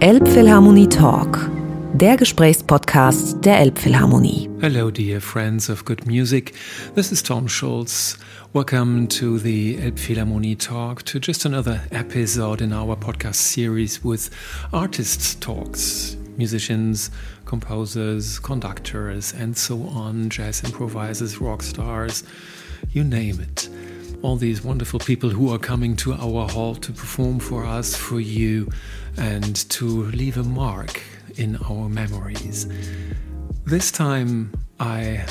Elbphilharmonie Talk, der Gesprächspodcast der Elbphilharmonie. Hello, dear friends of good music. This is Tom Schulz. Welcome to the Elbphilharmonie Talk, to just another episode in our podcast series with artists' talks, musicians, composers, conductors, and so on, jazz improvisers, rock stars, you name it all these wonderful people who are coming to our hall to perform for us, for you, and to leave a mark in our memories. This time I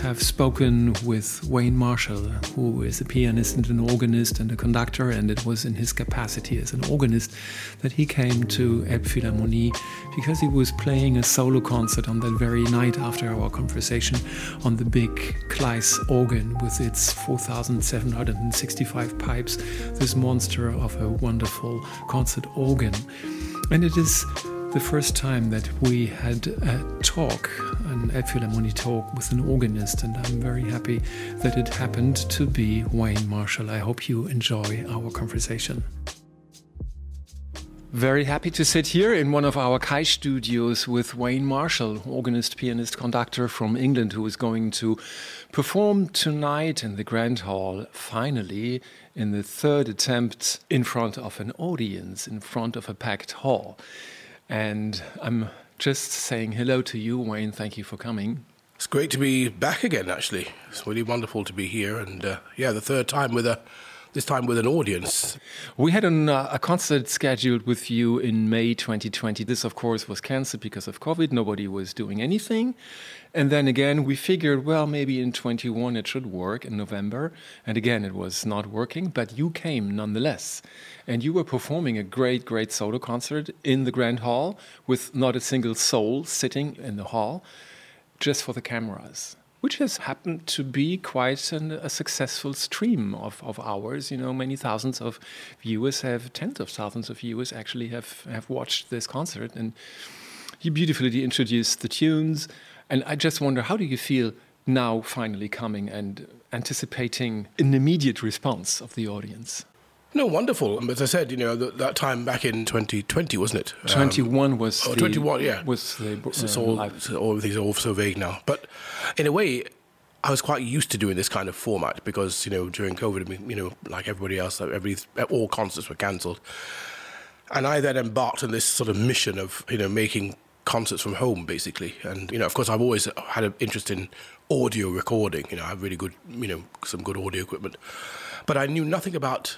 have spoken with Wayne Marshall, who is a pianist and an organist and a conductor, and it was in his capacity as an organist that he came to Elbphilharmonie because he was playing a solo concert on that very night after our conversation on the big Klais organ with its 4,765 pipes, this monster of a wonderful concert organ. And it is the first time that we had a talk, an Elbphilharmonie talk with an organist, and I'm very happy that it happened to be Wayne Marshall. I hope you enjoy our conversation. Very happy to sit here in one of our Kai studios with Wayne Marshall, organist, pianist, conductor from England, who is going to perform tonight in the Grand Hall, finally, in the third attempt in front of an audience, in front of a packed hall. And I'm just saying hello to you, Wayne. Thank you for coming. It's great to be back again, actually. It's really wonderful to be here. And uh, yeah, the third time with a this time with an audience. We had an, uh, a concert scheduled with you in May 2020. This, of course, was cancelled because of COVID. Nobody was doing anything. And then again, we figured, well, maybe in 21 it should work in November. And again, it was not working, but you came nonetheless. And you were performing a great, great solo concert in the Grand Hall with not a single soul sitting in the hall, just for the cameras which has happened to be quite an, a successful stream of, of hours. You know, many thousands of viewers have, tens of thousands of viewers actually have, have watched this concert. And you beautifully introduced the tunes. And I just wonder, how do you feel now finally coming and anticipating an immediate response of the audience? No, wonderful. As I said, you know, that, that time back in 2020, wasn't it? 21 um, was oh, the, 21, yeah. Was the, uh, it's all, it's all, everything's all so vague now. But in a way, I was quite used to doing this kind of format because, you know, during COVID, you know, like everybody else, every, all concerts were cancelled. And I then embarked on this sort of mission of, you know, making concerts from home, basically. And, you know, of course, I've always had an interest in audio recording. You know, I have really good, you know, some good audio equipment. But I knew nothing about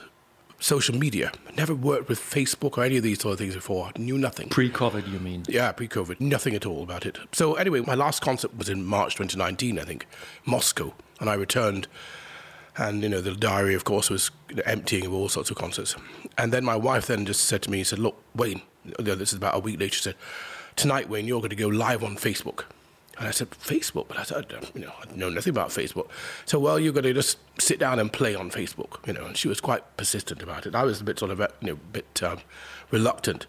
social media. Never worked with Facebook or any of these sort of things before. Knew nothing. Pre-COVID, you mean? Yeah, pre-COVID. Nothing at all about it. So anyway, my last concert was in March 2019, I think, Moscow, and I returned. And you know, the diary, of course, was emptying of all sorts of concerts. And then my wife then just said to me, "He said, look, Wayne, this is about a week later. She said, tonight, Wayne, you're going to go live on Facebook." And I said, Facebook? But I said, you know, I know nothing about Facebook. So, well, you're going to just sit down and play on Facebook, you know. And she was quite persistent about it. I was a bit sort of, you know, a bit um, reluctant.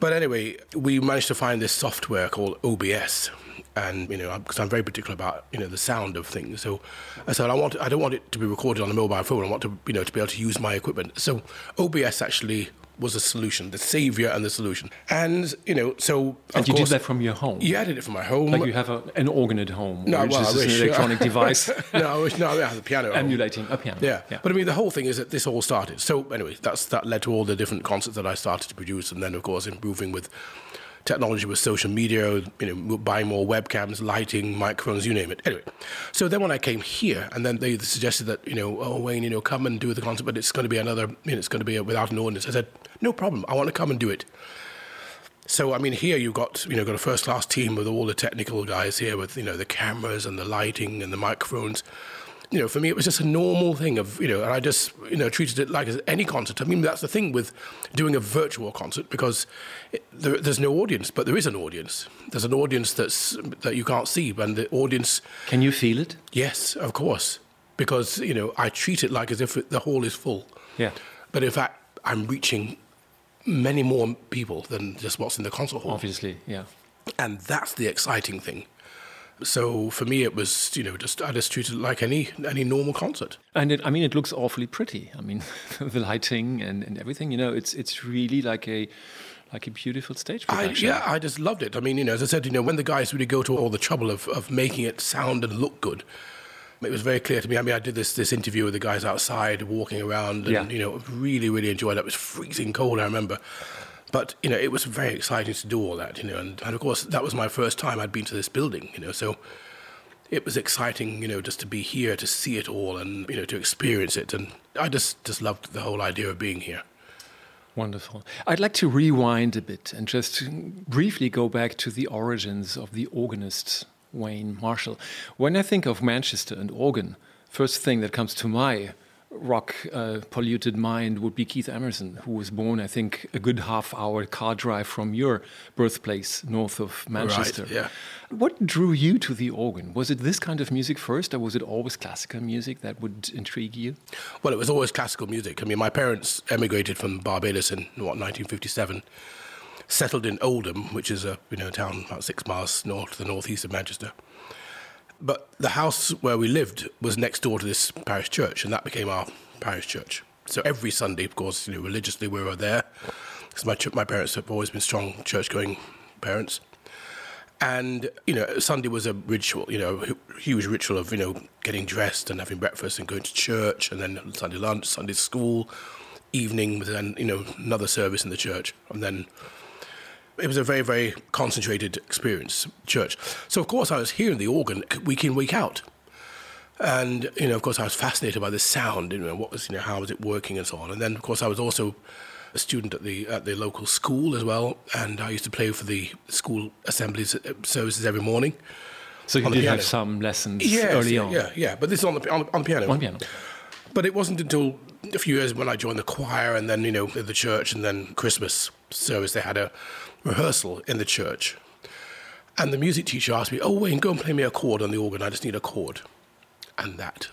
But anyway, we managed to find this software called OBS. And, you know, because I'm very particular about, you know, the sound of things. So I said, I, want, I don't want it to be recorded on a mobile phone. I want to, you know, to be able to use my equipment. So OBS actually was a solution, the savior and the solution. And you know, so and you course, did that from your home. Yeah, I did it from my home. Like you have a, an organ at home, no, which well, is an electronic device. no, no, I have a piano. Emulating a piano. Yeah. yeah, but I mean, the whole thing is that this all started. So anyway, that's that led to all the different concerts that I started to produce, and then of course improving with technology with social media, you know, buying more webcams, lighting, microphones, you name it. Anyway, so then when I came here, and then they suggested that, you know, oh, Wayne, you know, come and do the concert, but it's going to be another, you know, it's going to be a, without an audience. I said, no problem. I want to come and do it. So I mean, here you've got you know got a first class team with all the technical guys here with you know the cameras and the lighting and the microphones you know, for me, it was just a normal thing of, you know, and I just, you know, treated it like any concert. I mean, that's the thing with doing a virtual concert because it, there, there's no audience, but there is an audience. There's an audience that's that you can't see, and the audience. Can you feel it? Yes, of course, because you know I treat it like as if it, the hall is full. Yeah. But in fact, I'm reaching many more people than just what's in the concert hall. Obviously, yeah. And that's the exciting thing. So for me, it was you know just I just treated it like any any normal concert. And it, I mean, it looks awfully pretty. I mean, the lighting and, and everything. You know, it's it's really like a like a beautiful stage I, production. yeah, I just loved it. I mean, you know, as I said, you know, when the guys really go to all the trouble of, of making it sound and look good, it was very clear to me. I mean, I did this this interview with the guys outside, walking around, and Yeah. you know, really, really enjoyed it. It was freezing cold, I remember. But you know, it was very exciting to do all that. You know, and, and of course, that was my first time I'd been to this building. You know, so it was exciting. You know, just to be here, to see it all, and you know, to experience it. And I just just loved the whole idea of being here. Wonderful. I'd like to rewind a bit and just briefly go back to the origins of the organist Wayne Marshall. When I think of Manchester and organ, first thing that comes to my rock uh, polluted mind would be Keith Emerson, who was born, I think, a good half hour car drive from your birthplace north of Manchester. yeah. What drew you to the organ? Was it this kind of music first, or was it always classical music that would intrigue you? Well, it was always classical music. I mean, my parents emigrated from Barbados in what 1957, settled in Oldham, which is a you know town about six miles north to the northeast of Manchester. But the house where we lived was next door to this parish church, and that became our parish church. So every Sunday, of course, you know, religiously we were there, because my my parents have always been strong church-going parents. And you know, Sunday was a ritual, you know, huge ritual of you know getting dressed and having breakfast and going to church, and then Sunday lunch, Sunday school, evening, then you know another service in the church, and then it was a very very concentrated experience, church. So of course I was hearing the organ week in week out, and you know of course I was fascinated by the sound, you know what was you know how was it working and so on, and then of course I was also a student at the at the local school as well, and I used to play for the school assemblies uh, services every morning. So you did have some lessons Yes, early yeah, on. yeah, yeah. But this is on the on, on the piano. On piano. But it wasn't until a few years when I joined the choir and then, you know, the church and then Christmas service, they had a rehearsal in the church. And the music teacher asked me, Oh, Wayne, go and play me a chord on the organ. I just need a chord. And that.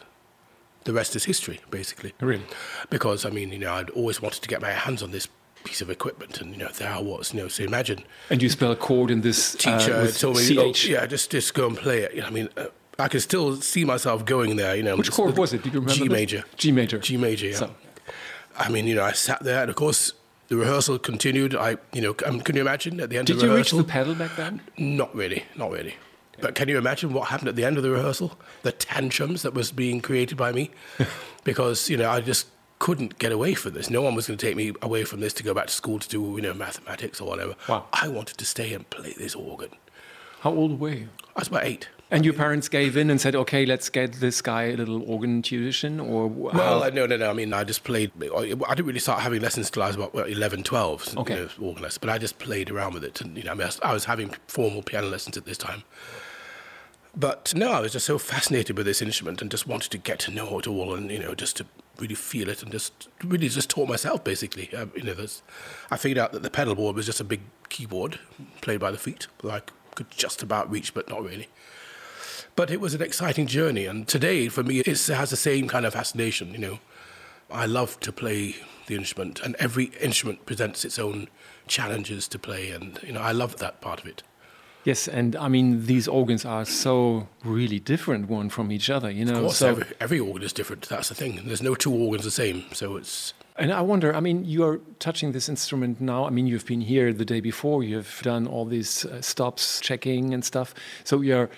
The rest is history, basically. Really? Because, I mean, you know, I'd always wanted to get my hands on this piece of equipment. And, you know, there I was, you know, so imagine And you spell a chord in this teacher uh, with told me, oh, yeah, just just go and play it. You know, I mean, uh, I can still see myself going there. You know, Which chord was it? Do you remember? G major. G major. G major. Yeah. So- I mean, you know, I sat there, and of course, the rehearsal continued. I, you know, um, can you imagine at the end Did of the rehearsal? Did you reach the pedal back then? Not really, not really. But can you imagine what happened at the end of the rehearsal? The tantrums that was being created by me, because you know I just couldn't get away from this. No one was going to take me away from this to go back to school to do you know mathematics or whatever. Wow. I wanted to stay and play this organ. How old were you? I was about eight. And your parents gave in and said, "Okay, let's get this guy a little organ tuition." Or Well, how- I- no, no, no. I mean, I just played. I didn't really start having lessons till I was about well, 11, 12, Okay. you know, organ lessons. But I just played around with it. And, you know, I, mean, I was- I was having formal piano lessons at this time. But no, I was just so fascinated with this instrument and just wanted to get to know it all and, you know, just to really feel it and just really just taught myself, basically. Um, you know, I figured out that the pedal board was just a big keyboard played by the feet that I could just about reach, but not really. But it was an exciting journey, and today for me it has the same kind of fascination. You know, I love to play the instrument, and every instrument presents its own challenges to play, and you know I love that part of it. yes, and I mean these organs are so really different one from each other. You know, Of course, so every, every organ is different. That's the thing. There's no two organs the same, so it's And I wonder, I mean, you are touching this instrument now. I mean, you've been here the day before, you've done all these uh, stops, checking and stuff. So you're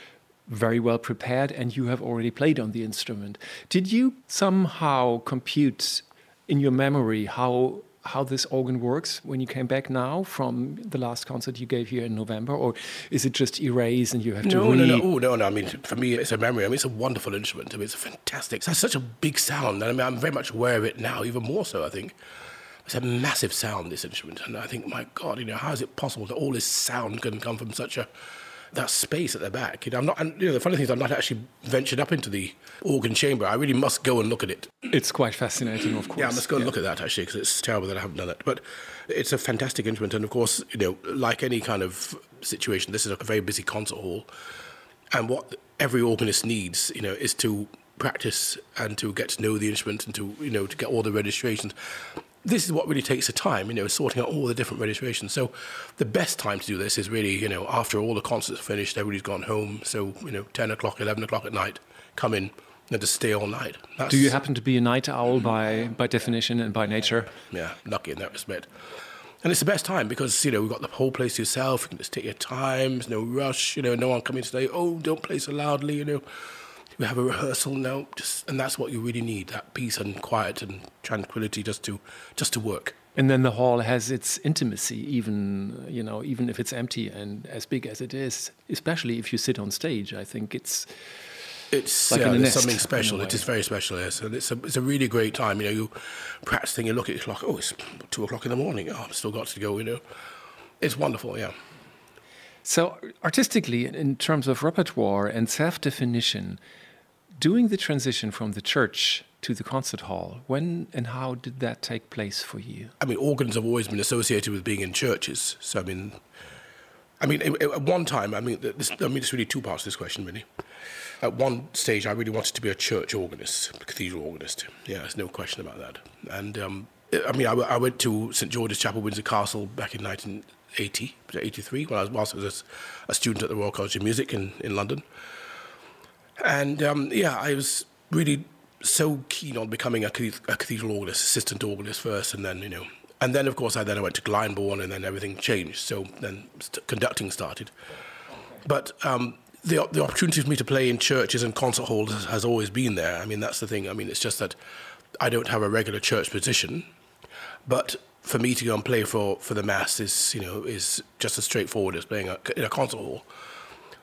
very well prepared and you have already played on the instrument. Did you somehow compute in your memory how how this organ works when you came back now from the last concert you gave here in November or is it just erase and you have to no, no, no, oh, no, no. I mean, for me, it's a memory. I mean, it's a wonderful instrument. I mean, it's fantastic. It has such a big sound. And I mean, I'm very much aware of it now, even more so, I think. It's a massive sound, this instrument. And I think, my God, you know, how is it possible that all this sound can come from such a that space at the back? You know, I'm not. And you know, the funny thing is, I'm not actually ventured up into the organ chamber. I really must go and look at it. It's quite fascinating, of course. Yeah, I must go and look at that actually, because it's terrible that I haven't done it. But it's a fantastic instrument, and of course, you know, like any kind of situation, this is a very busy concert hall, and what every organist needs, you know, is to practice and to get to know the instrument and to you know to get all the registrations. This is what really takes the time, you know, sorting out all the different registrations. So, the best time to do this is really, you know, after all the concerts are finished, everybody's gone home. So, you know, ten o'clock, eleven o'clock at night, come in and just stay all night. That's, Do you happen to be a night owl by by definition and by nature? yeah, lucky in that respect. And it's the best time because, you know, we've got the whole place to yourself. You can just take your time. There's no rush. You know, no one coming to say, oh, don't play so loudly, you know. We have a rehearsal now. Just, and that's what you really need, that peace and quiet and tranquility just to, just to work. And then the hall has its intimacy, even, you know, even if it's empty and as big as it is, especially if you sit on stage. I think it's it's like yeah, it's something special. It is very special, yes. And it's a, it's a really great time. You know, you practicing, you look at your clock, oh, it's two o'clock in the morning. Oh, I've still got to go, you know. It's wonderful, yeah. So, artistically, in terms of repertoire and self definition, doing the transition from the church to the concert hall, when and how did that take place for you? I mean, organs have always been associated with being in churches. So, I mean, I mean, at one time, I mean, this, I mean, it's really two parts to this question, really. At one stage, I really wanted to be a church organist, a cathedral organist. Yeah, there's no question about that. And um, I mean, I, I, went to St George's Chapel, Windsor Castle, back in 1980, 83, when I was, whilst I was a, a student at the Royal College of Music in, in London. And um, yeah, I was really so keen on becoming a, cathedral organist, assistant organist first, and then you know and then, of course, I then I went to Glyndebourne, and then everything changed. So then st- conducting started. But um, the the opportunity for me to play in churches and concert halls has, has, always been there. I mean, that's the thing. I mean, it's just that I don't have a regular church position, but for me to go and play for, for the mass is you know is just as straightforward as playing a, in a concert hall.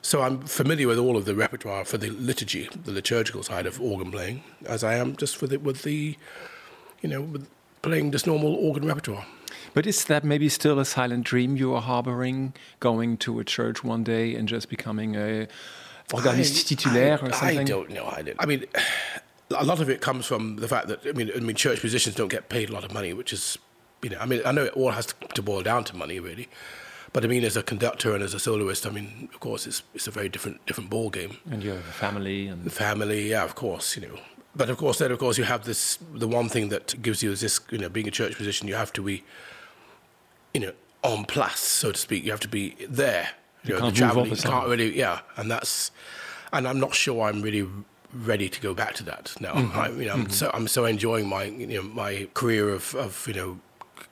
So I'm familiar with all of the repertoire for the liturgy, the liturgical side of organ playing, as I am just with the, with the you know with playing just normal organ repertoire. But is that maybe still a silent dream you are harboring, going to a church one day and just becoming a organiste titulaire or something? I don't know. I, don't. I mean, a lot of it comes from the fact that I mean, I mean, church musicians don't get paid a lot of money, which is, you know, I mean, I know it all has to, to boil down to money, really. But I mean, as a conductor and as a soloist, I mean, of course, it's it's a very different different ball game. And you have a family and the family, yeah, of course, you know. But of course, then of course you have this. The one thing that gives you is this, you know, being a church musician, you have to be, you know, en place, so to speak. You have to be there. You, you know, can't move You can't really, yeah, and that's, and I'm not sure I'm really ready to go back to that now. Mm-hmm. I, you know, I'm mm-hmm. so I'm so enjoying my you know my career of of you know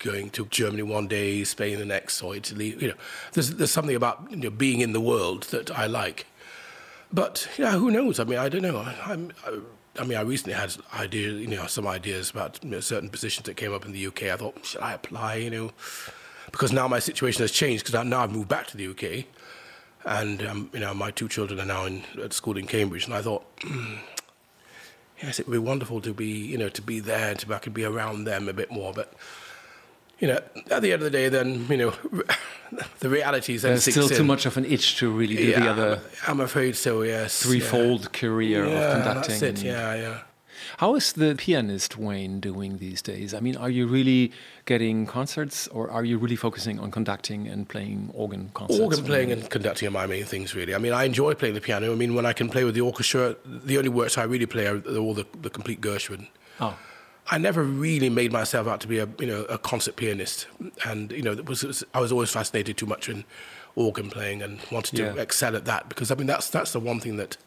going to Germany one day, Spain the next, or Italy. You know, there's there's something about you know being in the world that I like. But yeah, who knows? I mean, I don't know. I. I, I mean, I recently had ideas, you know, some ideas about you know, certain positions that came up in the UK. I thought, should I apply? You know, because now my situation has changed because now I've moved back to the UK, and um, you know, my two children are now in at school in Cambridge, and I thought, mm, yes, it would be wonderful to be, you know, to be there, to I could be around them a bit more, but you know, at the end of the day, then you know, the reality is there's still too much of an itch to really do yeah, the other. I'm afraid so. Yes, threefold yeah. career yeah, of conducting. That's it. Yeah, yeah. How is the pianist Wayne doing these days? I mean, are you really getting concerts, or are you really focusing on conducting and playing organ concerts? Organ playing and conducting are my main things, really. I mean, I enjoy playing the piano. I mean, when I can play with the orchestra, the only works I really play are all the, the complete Gershwin. Oh. I never really made myself out to be a you know a concert pianist, and you know it was, it was I was always fascinated too much in organ playing and wanted to yeah. excel at that because I mean that's that's the one thing that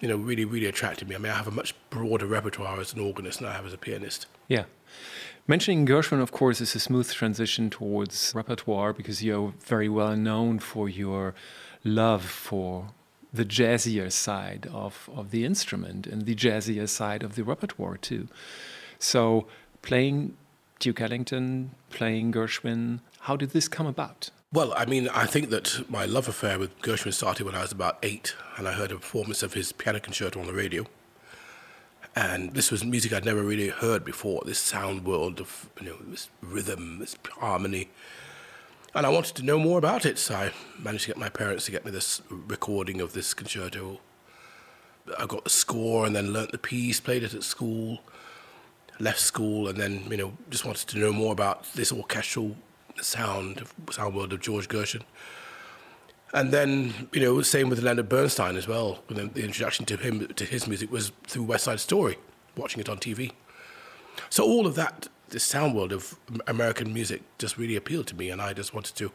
you know really really attracted me. I mean I have a much broader repertoire as an organist than I have as a pianist. Yeah. Mentioning Gershwin, of course, is a smooth transition towards repertoire because you're very well known for your love for the jazzier side of, of the instrument and the jazzier side of the repertoire, too. So playing Duke Ellington, playing Gershwin, how did this come about? Well, I mean, I think that my love affair with Gershwin started when I was about eight, and I heard a performance of his piano concerto on the radio. And this was music I'd never really heard before. This sound world of you know this rhythm, this harmony, and I wanted to know more about it. So I managed to get my parents to get me this recording of this concerto. I got the score and then learnt the piece, played it at school left school and then you know just wanted to know more about this orchestral sound sound world of George Gershwin. And then you know same with Leonard Bernstein as well. The introduction to him to his music was through West Side Story, watching it on TV. So all of that, this sound world of American music, just really appealed to me, and I just wanted to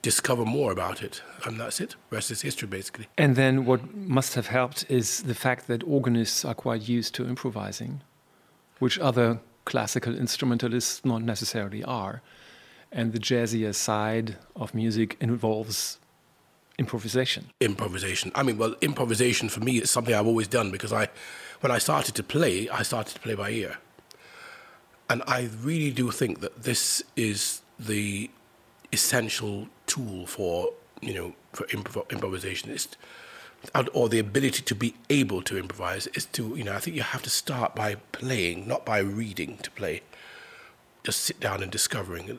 discover more about it. And that's it. Rest is history, basically. And then what must have helped is the fact that organists are quite used to improvising which other classical instrumentalists not necessarily are. And the jazzier side of music involves improvisation. Improvisation. I mean, well, improvisation for me is something I've always done because I, when I started to play, I started to play by ear. And I really do think that this is the essential tool for, you know, for improv- improvisation. It's, or the ability to be able to improvise is to, you know, I think you have to start by playing, not by reading to play. Just sit down and discovering.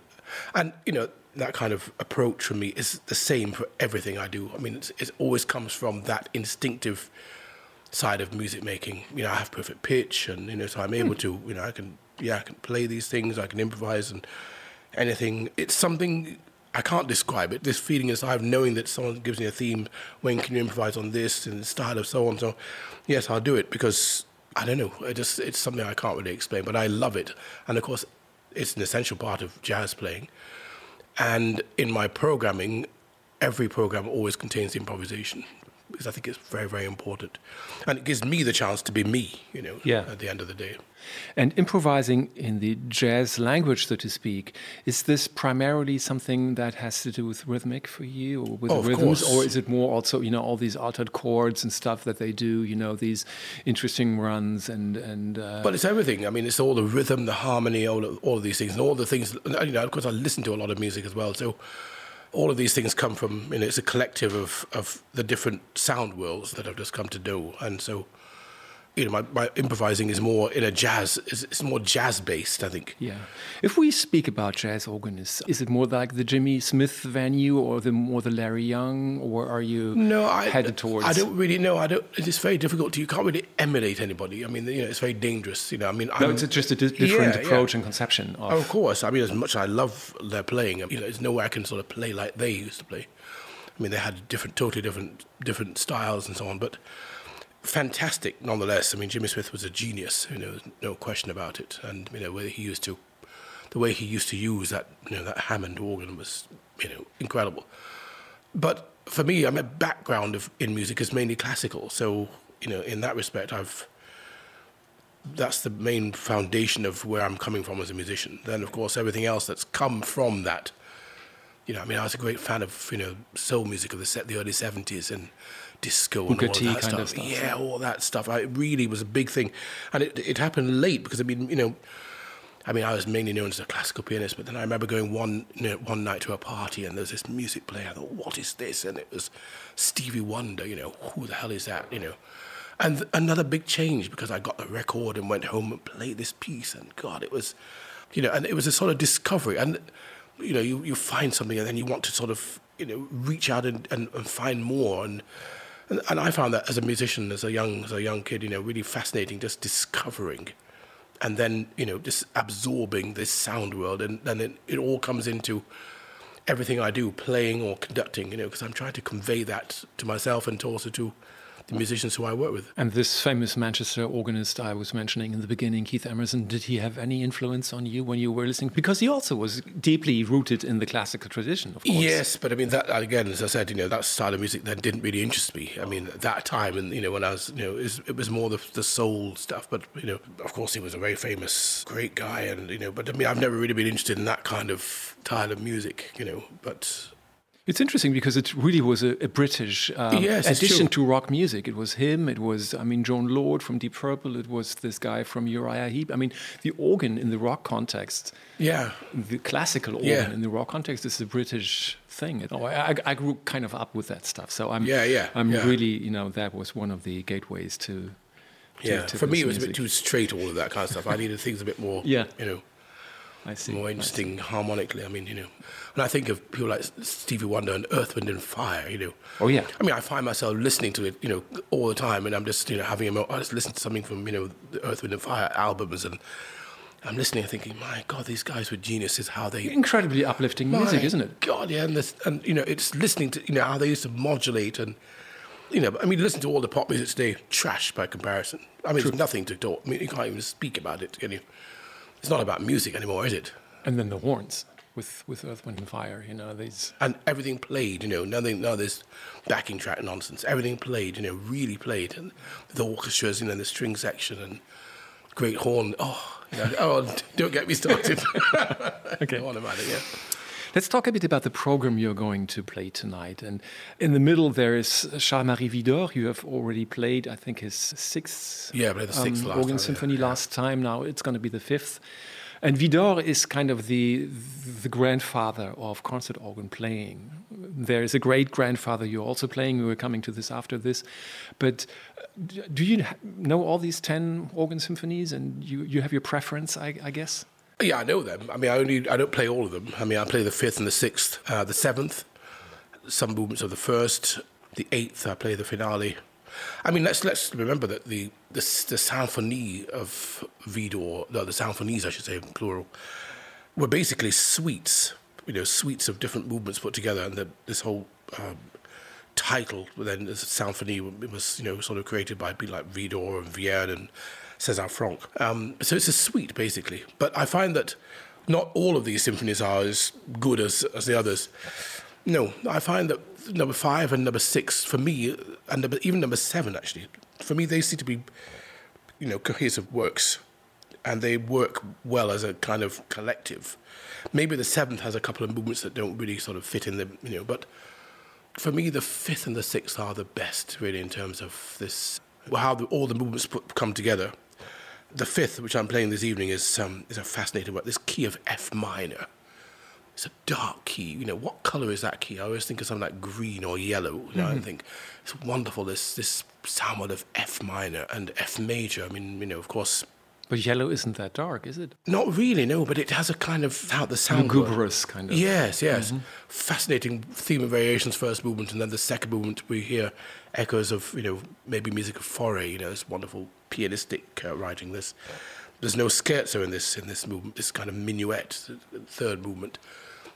And, you know, that kind of approach for me is the same for everything I do. I mean, it always comes from that instinctive side of music making. You know, I have perfect pitch, and you know, so I'm able mm. to, you know, I can, yeah, I can play these things, I can improvise, and anything. It's something I can't describe it. This feeling is I have knowing that someone gives me a theme. When can you improvise on this and style of so on? So, yes, I'll do it because I don't know. It just it's something I can't really explain, but I love it, and of course, it's an essential part of jazz playing. And in my programming, every program always contains improvisation because I think it's very, very important. And it gives me the chance to be me, you know, yeah. at the end of the day. And improvising in the jazz language, so to speak, is this primarily something that has to do with rhythmic for you or with oh, rhythms? Or is it more also, you know, all these altered chords and stuff that they do, you know, these interesting runs and. and uh... But it's everything. I mean, it's all the rhythm, the harmony, all of, all of these things, and all the things, you know, of course, I listen to a lot of music as well. So all of these things come from you know it's a collective of of the different sound worlds that I've just come to know, and so you know, my, my improvising is more in a jazz, it's, it's, more jazz based, I think. Yeah. If we speak about jazz organists, is it more like the Jimmy Smith venue or the more the Larry Young, or are you no, I, headed towards? I don't really know. I don't. It's very difficult. You can't really emulate anybody. I mean, you know, it's very dangerous. You know, I mean, no, I'm, it's just a di different yeah, approach yeah. and conception. Of, of course. I mean, as much as I love their playing, you know, there's no way I can sort of play like they used to play. I mean, they had different, totally different, different styles and so on, but fantastic nonetheless. I mean, Jimmy Smith was a genius, you know, no question about it. And you know, where he used to, the way he used to use that, you know, that Hammond organ was, you know, incredible. But for me, I mean, background of in music is mainly classical, so you know, in that respect, I've that's the main foundation of where I'm coming from as a musician. Then, of course, everything else that's come from that. You know, I mean, I was a great fan of you know soul music of the set the early '70s and disco and all that stuff. stuff. Yeah, all that stuff. I, it really was a big thing, and it it happened late because I mean, you know. I mean, I was mainly known as a classical pianist, but then I remember going one you know, one night to a party and there was this music player. I thought, what is this? And it was Stevie Wonder. You know, who the hell is that? You know, and th- another big change because I got the record and went home and played this piece. And God, it was, you know, and it was a sort of discovery. And you know, you, you find something and then you want to sort of you know reach out and, and, and find more and and, and I found that as a musician, as a young as a young kid, you know, really fascinating, just discovering, and then you know, just absorbing this sound world, and then it, it all comes into everything I do, playing or conducting, you know, because I'm trying to convey that to myself and to also to the musicians who I work with. And this famous Manchester organist I was mentioning in the beginning, Keith Emerson, did he have any influence on you when you were listening? Because he also was deeply rooted in the classical tradition, of course. Yes, but I mean, that again, as I said, you know, that style of music then didn't really interest me. I mean, at that time, and you know, when I was, you know, it was, it was more the, the soul stuff. But you know, of course, he was a very famous, great guy, and you know, but I mean, I've never really been interested in that kind of style of music, you know, but it's interesting because it really was a, a British um, yes, addition to rock music. It was him. It was, I mean, Jon Lord from Deep Purple. It was this guy from Uriah Heep. I mean, the organ in the rock context, yeah, the classical organ yeah. in the rock context is a British thing. Know, I, I, grew kind of up with that stuff. So I'm, yeah, yeah, I'm yeah. really, you know, that was one of the gateways to. to yeah, to for me, it was music. a bit too straight. All of that kind of stuff. I needed things a bit more. Yeah, you know. I see. More interesting harmonically. I mean, you know, when I think of people like Stevie Wonder and Earth, Wind and Fire, you know. Oh yeah. I mean, I find myself listening to it, you know, all the time, and I'm just, you know, having a. I just listen to something from, you know, the Earth, Wind and Fire albums, and I'm listening and thinking, my God, these guys were geniuses. How they incredibly uplifting music, isn't it? God, yeah, and this, and you know, it's listening to you know how they used to modulate and. You know, I mean, listen to all the pop music today, trash by comparison. I mean, True. there's nothing to talk. I mean, you can't even speak about it, can you? It's not about music anymore, is it? And then the horns with, with Earth, Wind, and Fire, you know, these. And everything played, you know, nothing, no, this backing track nonsense. Everything played, you know, really played. And the orchestras, you know, the string section and great horn. Oh, you know, oh, don't get me started. okay. on about it, yeah. Let's talk a bit about the program you're going to play tonight. And in the middle, there is Charles-Marie Widor. You have already played, I think, his sixth, yeah, the sixth um, organ time, symphony yeah. last time. Now it's going to be the fifth. And Widor is kind of the the grandfather of concert organ playing. There is a great grandfather you're also playing. We were coming to this after this, but uh, do you know all these ten organ symphonies, and you you have your preference, I, I guess? Yeah, I know them. I mean, I only I don't play all of them. I mean, I play the fifth and the sixth, uh, the seventh, some movements of the first, the eighth. I play the finale. I mean, let's let's remember that the the, the symphonie of Widor, no, the symphonies, I should say, plural, were basically suites. You know, suites of different movements put together, and the, this whole um, title, then the symphony, was you know sort of created by people like Widor and Vierne and César Franck. Um, so it's a suite, basically. But I find that not all of these symphonies are as good as, as the others. No, I find that number five and number six, for me, and number, even number seven, actually, for me, they seem to be, you know, cohesive works. And they work well as a kind of collective. Maybe the seventh has a couple of movements that don't really sort of fit in the, you know, but for me, the fifth and the sixth are the best, really, in terms of this, how the, all the movements put, come together. The fifth, which I'm playing this evening, is um, is a fascinating one. This key of F minor. It's a dark key. You know, what color is that key? I always think of something like green or yellow. You know, Mm-hmm. I think it's wonderful. This this sound of F minor and F major. I mean, you know, of course, But yellow isn't that dark, is it? not really, no, but it has a kind of how the sound. Lugubrious kind of. Yes, yes. Fascinating theme and variations, first movement, and then the second movement, we hear echoes of, you know, maybe music of Fauré, you know, this wonderful pianistic uh, writing. This, there's no scherzo in this in this movement, this kind of minuet, third movement,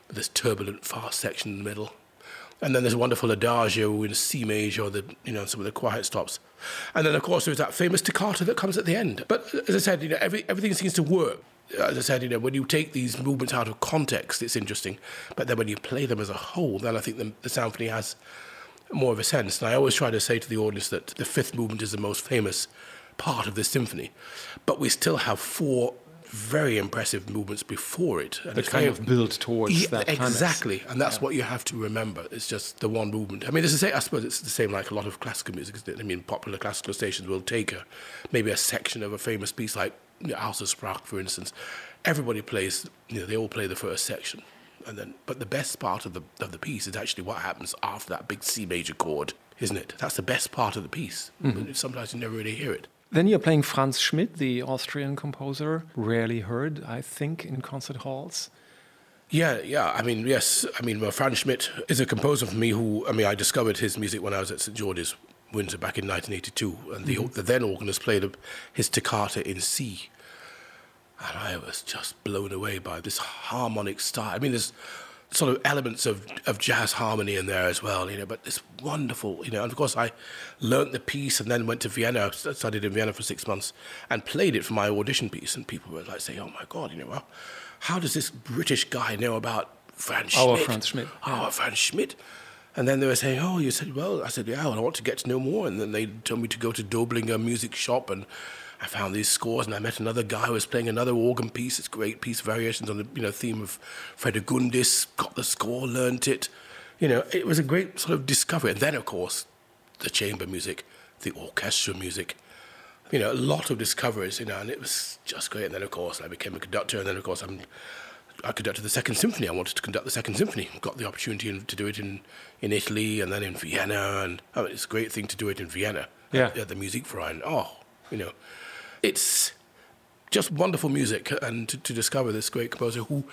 this turbulent, fast section in the middle. And then there's a wonderful adagio in C major, the you know some of the quiet stops, and then of course there's that famous staccato that comes at the end. But as I said, you know every, everything seems to work. Uh, as I said, you know when you take these movements out of context, it's interesting. But then when you play them as a whole, then I think the, the symphony has more of a sense. And I always try to say to the audience that the fifth movement is the most famous part of the symphony, but we still have four very impressive movements before it. And it's kind of build towards yeah, that exactly, and that's what you have to remember. It's just the one movement. I mean, it's the same, I suppose it's the same like a lot of classical music. I mean, popular classical stations will take a maybe a section of a famous piece, like you know, Sprach, for instance. Everybody plays, you know, they all play the first section, and then, but the best part of the of the piece is actually what happens after that big C major chord, isn't it? That's the best part of the piece. Mm-hmm. But sometimes you never really hear it. Then you're playing Franz Schmidt, the Austrian composer, rarely heard, I think, in concert halls. Yeah, yeah. I mean, yes. I mean, well, Franz Schmidt is a composer for me who, I mean, I discovered his music when I was at St. George's, Windsor, back in 1982. And the, mm-hmm. the then organist played his toccata in C. And I was just blown away by this harmonic style. I mean, there's sort of elements of, of jazz harmony in there as well, you know, but this wonderful, you know, and of course I learnt the piece and then went to Vienna, studied in Vienna for six months and played it for my audition piece. And people were like saying, oh my God, you know, well, how does this British guy know about Franz Schmidt? Our Franz Schmidt, Our Franz Schmidt. And then they were saying, "Oh, you said well." I said, "Yeah, well, I want to get to know more." And then they told me to go to Doblinger Music Shop, and I found these scores. And I met another guy who was playing another organ piece. It's great piece, variations on the you know theme of Fredegundis. Got the score, learnt it. You know, it was a great sort of discovery. And then, of course, the chamber music, the orchestral music. You know, a lot of discoveries. You know, and it was just great. And then, of course, I became a conductor. And then, of course, I'm I conducted the second symphony. I wanted to conduct the second symphony. Got the opportunity to do it in, in Italy and then in Vienna, and oh, it's a great thing to do it in Vienna. Yeah. at, at the Musikverein. Oh, you know, it's just wonderful music, and to, to discover this great composer who,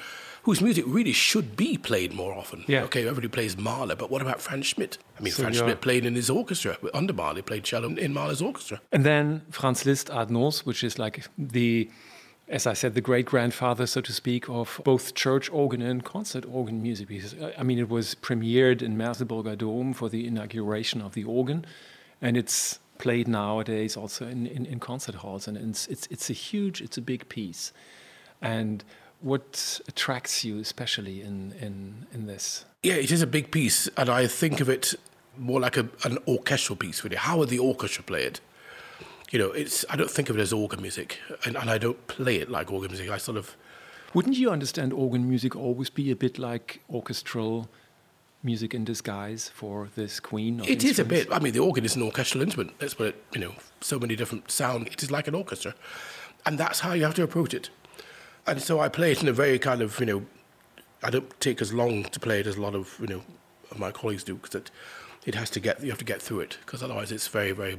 whose music really should be played more often. Yeah. Okay, everybody plays Mahler, but what about Franz Schmidt? I mean, So Franz Schmidt played in his orchestra under Mahler. He played cello in Mahler's orchestra. And then Franz Liszt Ad Nos, which is like the, as I said, the great grandfather, so to speak, of both church organ and concert organ music. Because, uh, I mean, it was premiered in Merseburger Dome for the inauguration of the organ, and it's played nowadays also in, in, in concert halls. And it's, it's, it's a huge, it's a big piece. And what attracts you especially in, in, in this? Yeah, it is a big piece, and I think of it more like a, an orchestral piece, really. How would the orchestra play it? you know, it's I don't think of it as organ music, and, and I don't play it like organ music. I sort of wouldn't you understand organ music always be a bit like orchestral music in disguise for this queen? It is a bit. I mean, the organ is an orchestral instrument. What it, you know, so many different sound. It is like an orchestra, and that's how you have to approach it. And so I play it in a very kind of, you know, I don't take as long to play it as a lot of, you know, of my colleagues do because it, it has to get you have to get through it because otherwise it's very very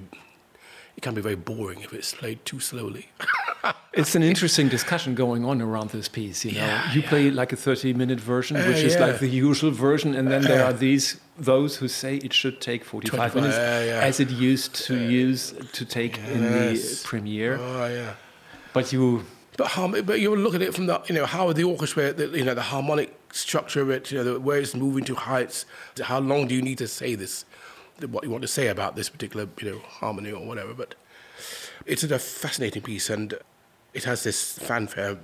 it can be very boring if it's played too slowly. it's an interesting discussion going on around this piece. You know, yeah, you yeah. play like a thirty-minute version, uh, which is yeah. like the usual version, and then uh, there are these those who say it should take forty-five minutes, uh, as it used to use to take yes. in the premiere. Oh yeah, but you. But, how, but you look at it from the you know how the orchestra, the, you know the harmonic structure of it, you know the, where it's moving to heights. How long do you need to say this? what you want to say about this particular, you know, harmony or whatever. But it's a fascinating piece, and it has this fanfare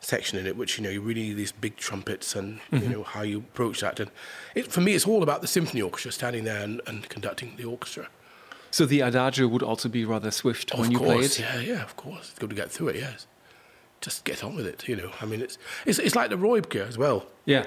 section in it, which you know you really need these big trumpets and mm-hmm. you know how you approach that. And it, for me, it's all about the symphony orchestra standing there and, and conducting the orchestra. So the adagio would also be rather swift of when you course, play it. Yeah, yeah, of course. It's good to get through it. Yes, just get on with it. You know, I mean, it's it's, it's like the Reubke as well. Yeah.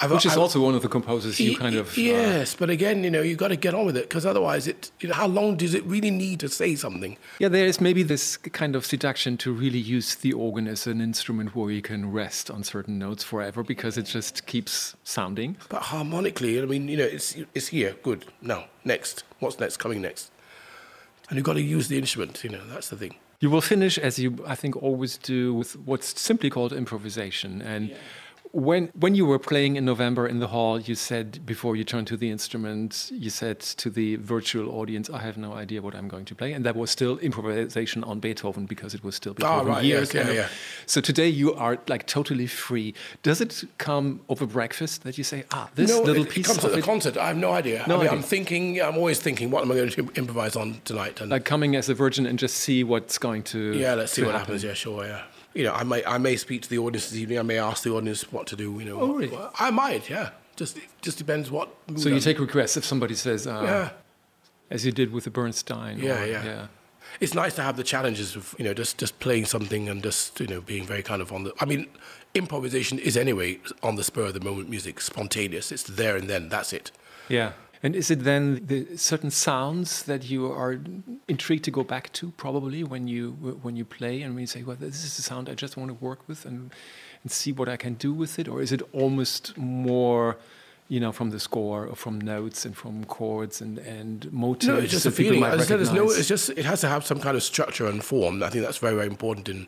I've, Which is I've, also one of the composers you kind of. Uh, yes, uh, but again, you know, you've got to get on with it because otherwise, it. You know, how long does it really need to say something? Yeah, there is maybe this kind of seduction to really use the organ as an instrument where you can rest on certain notes forever because it just keeps sounding. But harmonically, I mean, you know, it's it's here, good. Now, next, what's next? Coming next, and you've got to use the instrument. You know, that's the thing. You will finish as you, I think, always do with what's simply called improvisation and. Yeah when when you were playing in November in the hall, you said before you turned to the instrument, you said to the virtual audience, "I have no idea what I'm going to play," and that was still improvisation on Beethoven because it was still Beethoven oh, right, years. Yeah, yeah. So today you are like totally free. Does it come over breakfast that you say, "Ah, this no, little it, piece"? it comes at the concert. I have no idea. No I mean, idea. I'm thinking. I'm always thinking, what am I going to improvise on tonight? And like coming as a virgin and just see what's going to. Yeah, let's see what happen. happens. Yeah, sure. Yeah you know, I may I may speak to the audience this evening. I may ask the audience what to do. You know, oh, really? I might. Yeah, just just depends what. So you take requests if somebody says, uh, yeah, as you did with the Bernstein. Yeah, or, yeah, yeah. It's nice to have the challenges of you know just just playing something and just you know being very kind of on the. I mean, improvisation is anyway on the spur of the moment music, spontaneous. It's there and then. That's it. Yeah. And is it then the certain sounds that you are intrigued to go back to, probably when you when you play and when you say, "Well, this is the sound I just want to work with and and see what I can do with it," or is it almost more? you know, from the score or from notes and from chords and, and motifs. No, it's just a feeling. As I said, there's no, it's just, it has to have some kind of structure and form. I think that's very, very important in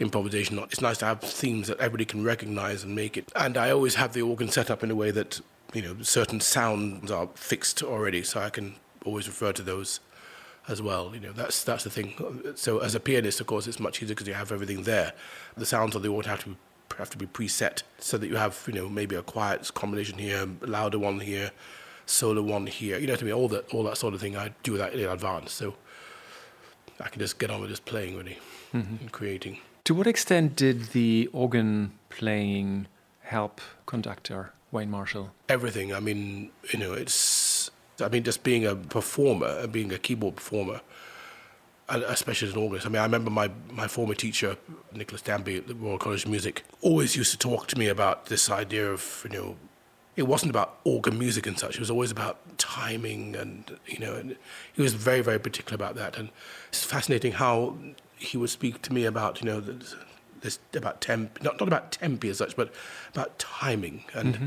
improvisation. It's nice to have themes that everybody can recognize and make it. And I always have the organ set up in a way that you know, certain sounds are fixed already, so I can always refer to those as well. You know, that's that's the thing. So as a pianist, of course, it's much easier because you have everything there. The sounds of the organ have to be, have to be preset so that you have you know maybe a quiet combination here, louder one here, solo one here. You know what I mean? All that all that sort of thing. I do that in advance, so I can just get on with just playing really mm-hmm. and creating. To what extent did the organ playing help conductor Wayne Marshall? Everything. I mean, you know, it's. I mean, just being a performer, being a keyboard performer, especially as an organist. I mean, I remember my, my former teacher, Nicholas Danby at the Royal College of Music, always used to talk to me about this idea of, you know, it wasn't about organ music and such. It was always about timing, and you know, and he was very, very particular about that. And it's fascinating how he would speak to me about, you know, this about temp, not not about tempi as such, but about timing and mm-hmm.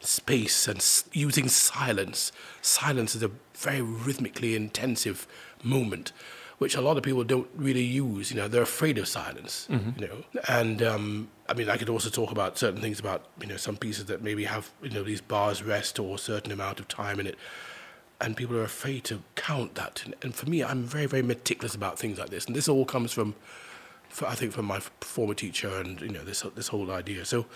space and s- using silence. Silence is a very rhythmically intensive movement, which a lot of people don't really use. You know, they're afraid of silence. Mm-hmm. You know, and um, I mean, I could also talk about certain things about you know some pieces that maybe have you know these bars rest or a certain amount of time in it. And people are afraid to count that. And for me, I'm very, very meticulous about things like this. And this all comes from for, I think from my former teacher and you know this this whole idea. So,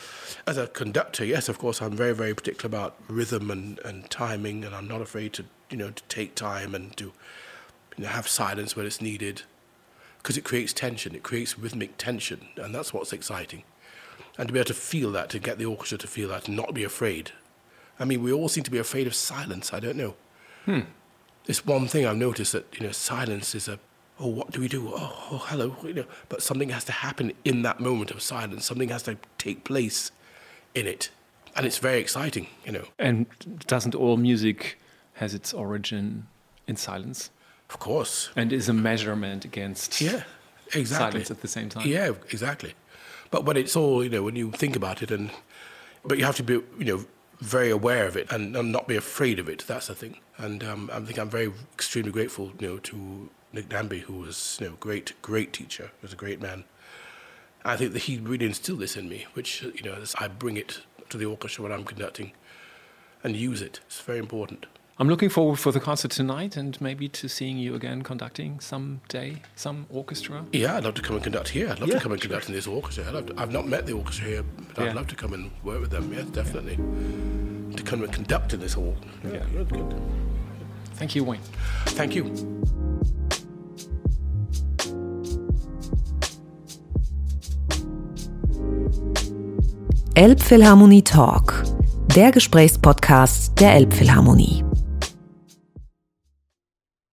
as a conductor, yes, of course, I'm very very particular about rhythm and, and timing, and I'm not afraid to you know to take time and to you know, have silence when it's needed, because it creates tension, it creates rhythmic tension, and that's what's exciting. And to be able to feel that, to get the orchestra to feel that, and not be afraid. I mean, we all seem to be afraid of silence. I don't know. Hmm. It's one thing I've noticed that you know silence is a oh, what do we do? Oh, oh, hello, you know. But something has to happen in that moment of silence. Something has to take place in it, and it's very exciting, you know. And doesn't all music has its origin in silence? Of course. And is a measurement against yeah, exactly. silence at the same time. Yeah, exactly. But when it's all, you know, when you think about it, and but you have to be, you know, very aware of it and, and not be afraid of it. That's the thing. And um, I think I'm very extremely grateful, you know, to Nick Danby, who was, you know, great, great teacher, was a great man. I think that he really instilled this in me, which, you know, I bring it to the orchestra when I'm conducting and use it. It's very important. I'm looking forward for the concert tonight and maybe to seeing you again conducting someday, some orchestra. Yeah, I'd love to come and conduct here. I'd love yeah, to come and conduct in this orchestra. I'd to, I've not met the orchestra here, but yeah. I'd love to come and work with them. Yes, definitely. To come and conduct in this hall. Yeah, yeah. Good. Thank you, Wayne. Thank you. Elbphilharmonie Talk, der Gesprächspodcast der Elbphilharmonie.